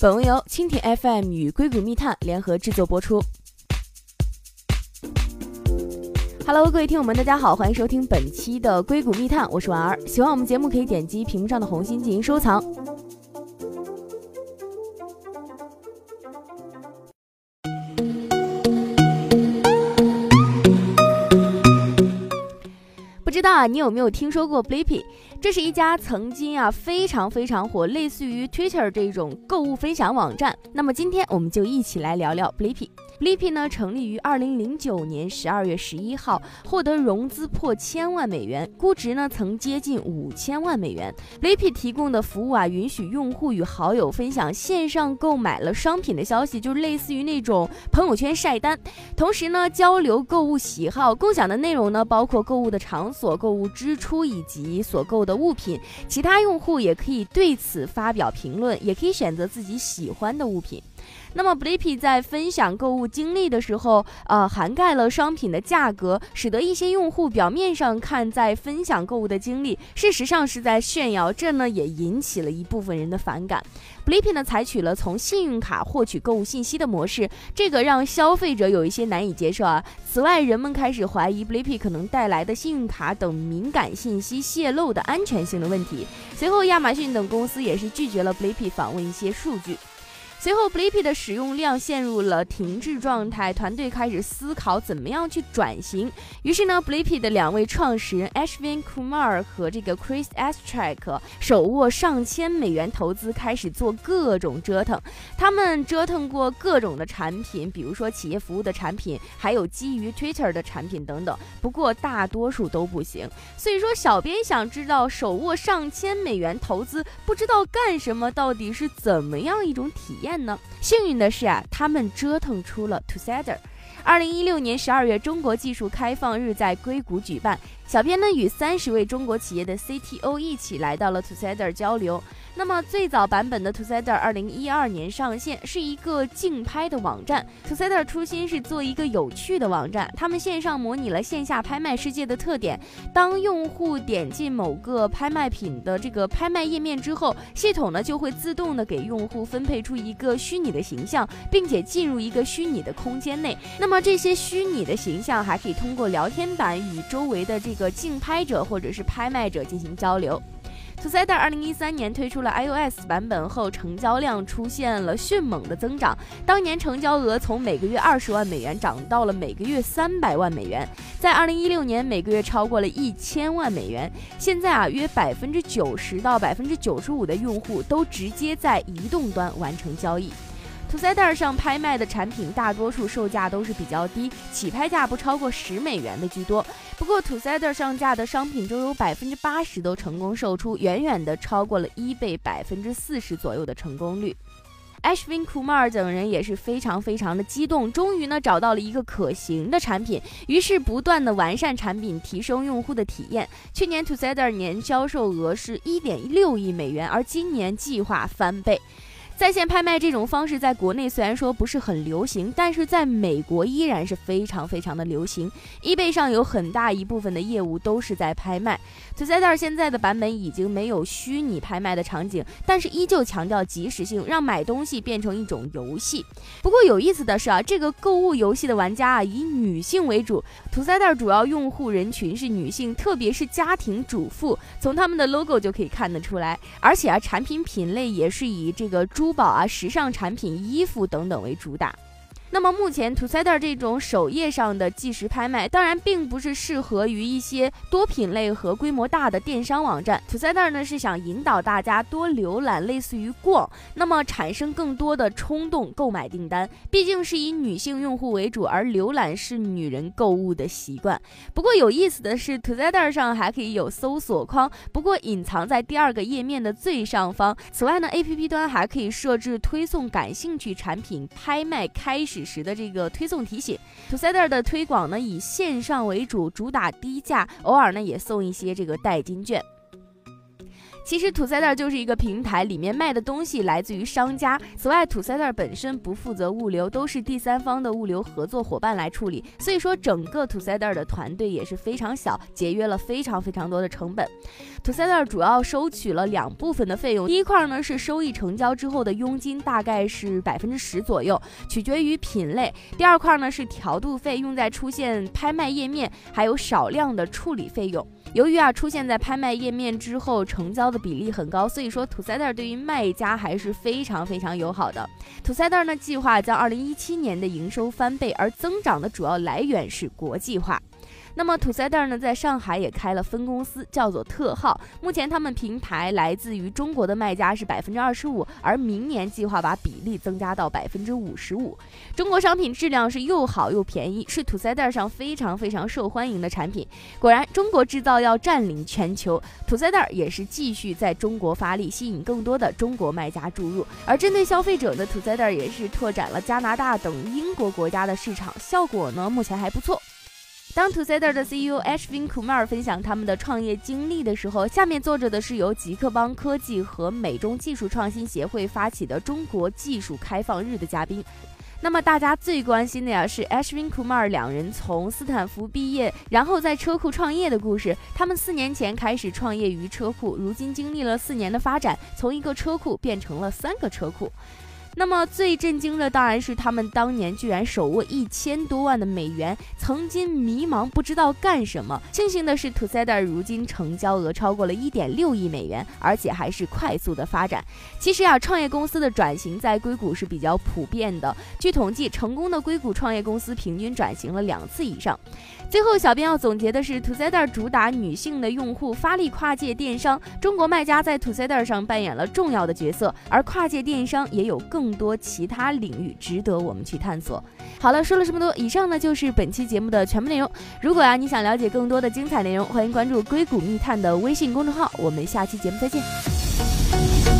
本文由蜻蜓 FM 与硅谷密探联合制作播出。Hello，各位听友们，大家好，欢迎收听本期的硅谷密探，我是婉儿。喜欢我们节目可以点击屏幕上的红心进行收藏。不知道啊，你有没有听说过 Blippi？这是一家曾经啊非常非常火，类似于 Twitter 这种购物分享网站。那么今天我们就一起来聊聊 Blippi。Blippi 呢成立于二零零九年十二月十一号，获得融资破千万美元，估值呢曾接近五千万美元。Blippi 提供的服务啊，允许用户与好友分享线上购买了商品的消息，就类似于那种朋友圈晒单，同时呢交流购物喜好，共享的内容呢包括购物的场所、购物支出以及所购的物品。其他用户也可以对此发表评论，也可以选择自己喜欢的物品。那么 Blippi 在分享购物经历的时候，呃，涵盖了商品的价格，使得一些用户表面上看在分享购物的经历，事实上是在炫耀，这呢也引起了一部分人的反感。Blippi 呢采取了从信用卡获取购物信息的模式，这个让消费者有一些难以接受啊。此外，人们开始怀疑 Blippi 可能带来的信用卡等敏感信息泄露的安全性的问题。随后，亚马逊等公司也是拒绝了 Blippi 访问一些数据。随后，Blippi 的使用量陷入了停滞状态，团队开始思考怎么样去转型。于是呢，Blippi 的两位创始人 Ashwin Kumar 和这个 Chris Astrak 手握上千美元投资，开始做各种折腾。他们折腾过各种的产品，比如说企业服务的产品，还有基于 Twitter 的产品等等。不过大多数都不行。所以说，小编想知道手握上千美元投资，不知道干什么，到底是怎么样一种体验？呢？幸运的是啊，他们折腾出了 Together。二零一六年十二月，中国技术开放日在硅谷举办。小编呢与三十位中国企业的 CTO 一起来到了 Together 交流。那么最早版本的 Together 二零一二年上线，是一个竞拍的网站。Together 初心是做一个有趣的网站，他们线上模拟了线下拍卖世界的特点。当用户点进某个拍卖品的这个拍卖页面之后，系统呢就会自动的给用户分配出一个虚拟的形象，并且进入一个虚拟的空间内。那么这些虚拟的形象还可以通过聊天板与周围的这个竞拍者或者是拍卖者进行交流。Together 二零一三年推出了 iOS 版本后，成交量出现了迅猛的增长。当年成交额从每个月二十万美元涨到了每个月三百万美元，在二零一六年每个月超过了一千万美元。现在啊，约百分之九十到百分之九十五的用户都直接在移动端完成交易。T o s e t e r 上拍卖的产品，大多数售价都是比较低，起拍价不超过十美元的居多。不过 t o s e t e r 上架的商品中有百分之八十都成功售出，远远的超过了 eBay 百分之四十左右的成功率。Ashwin Kumar 等人也是非常非常的激动，终于呢找到了一个可行的产品，于是不断的完善产品，提升用户的体验。去年 t o s e t e r 年销售额是一点六亿美元，而今年计划翻倍。在线拍卖这种方式在国内虽然说不是很流行，但是在美国依然是非常非常的流行。eBay 上有很大一部分的业务都是在拍卖。Together 现在的版本已经没有虚拟拍卖的场景，但是依旧强调即时性，让买东西变成一种游戏。不过有意思的是啊，这个购物游戏的玩家啊以女性为主，Together 主要用户人群是女性，特别是家庭主妇，从他们的 logo 就可以看得出来。而且啊，产品品类也是以这个珠宝啊、时尚产品、衣服等等为主打。那么目前，Together 这种首页上的即时拍卖，当然并不是适合于一些多品类和规模大的电商网站。Together 呢是想引导大家多浏览，类似于逛，那么产生更多的冲动购买订单。毕竟是以女性用户为主，而浏览是女人购物的习惯。不过有意思的是，Together 上还可以有搜索框，不过隐藏在第二个页面的最上方。此外呢，APP 端还可以设置推送感兴趣产品拍卖开始。时的这个推送提醒，Together 的推广呢以线上为主，主打低价，偶尔呢也送一些这个代金券。其实土塞袋就是一个平台，里面卖的东西来自于商家。此外，土塞袋本身不负责物流，都是第三方的物流合作伙伴来处理。所以说，整个土塞袋的团队也是非常小，节约了非常非常多的成本。土塞袋主要收取了两部分的费用，第一块呢是收益成交之后的佣金，大概是百分之十左右，取决于品类；第二块呢是调度费，用在出现拍卖页面，还有少量的处理费用。由于啊出现在拍卖页面之后，成交的比例很高，所以说土塞袋对于卖家还是非常非常友好的。土塞袋呢计划将二零一七年的营收翻倍，而增长的主要来源是国际化。那么土塞袋呢，在上海也开了分公司，叫做特号。目前他们平台来自于中国的卖家是百分之二十五，而明年计划把比例增加到百分之五十五。中国商品质量是又好又便宜，是土塞袋上非常非常受欢迎的产品。果然，中国制造要占领全球，土塞袋也是继续在中国发力，吸引更多的中国卖家注入。而针对消费者的土塞袋也是拓展了加拿大等英国国家的市场，效果呢目前还不错。当 t o s e t h e r 的 CEO Ashwin Kumar 分享他们的创业经历的时候，下面坐着的是由极客邦科技和美中技术创新协会发起的中国技术开放日的嘉宾。那么大家最关心的呀是 Ashwin Kumar 两人从斯坦福毕业，然后在车库创业的故事。他们四年前开始创业于车库，如今经历了四年的发展，从一个车库变成了三个车库。那么最震惊的当然是他们当年居然手握一千多万的美元，曾经迷茫不知道干什么。庆幸的是，土塞袋如今成交额超过了一点六亿美元，而且还是快速的发展。其实啊，创业公司的转型在硅谷是比较普遍的。据统计，成功的硅谷创业公司平均转型了两次以上。最后，小编要总结的是，土塞袋主打女性的用户，发力跨界电商，中国卖家在土塞袋上扮演了重要的角色，而跨界电商也有更。更多其他领域值得我们去探索。好了，说了这么多，以上呢就是本期节目的全部内容。如果啊你想了解更多的精彩内容，欢迎关注硅谷密探的微信公众号。我们下期节目再见。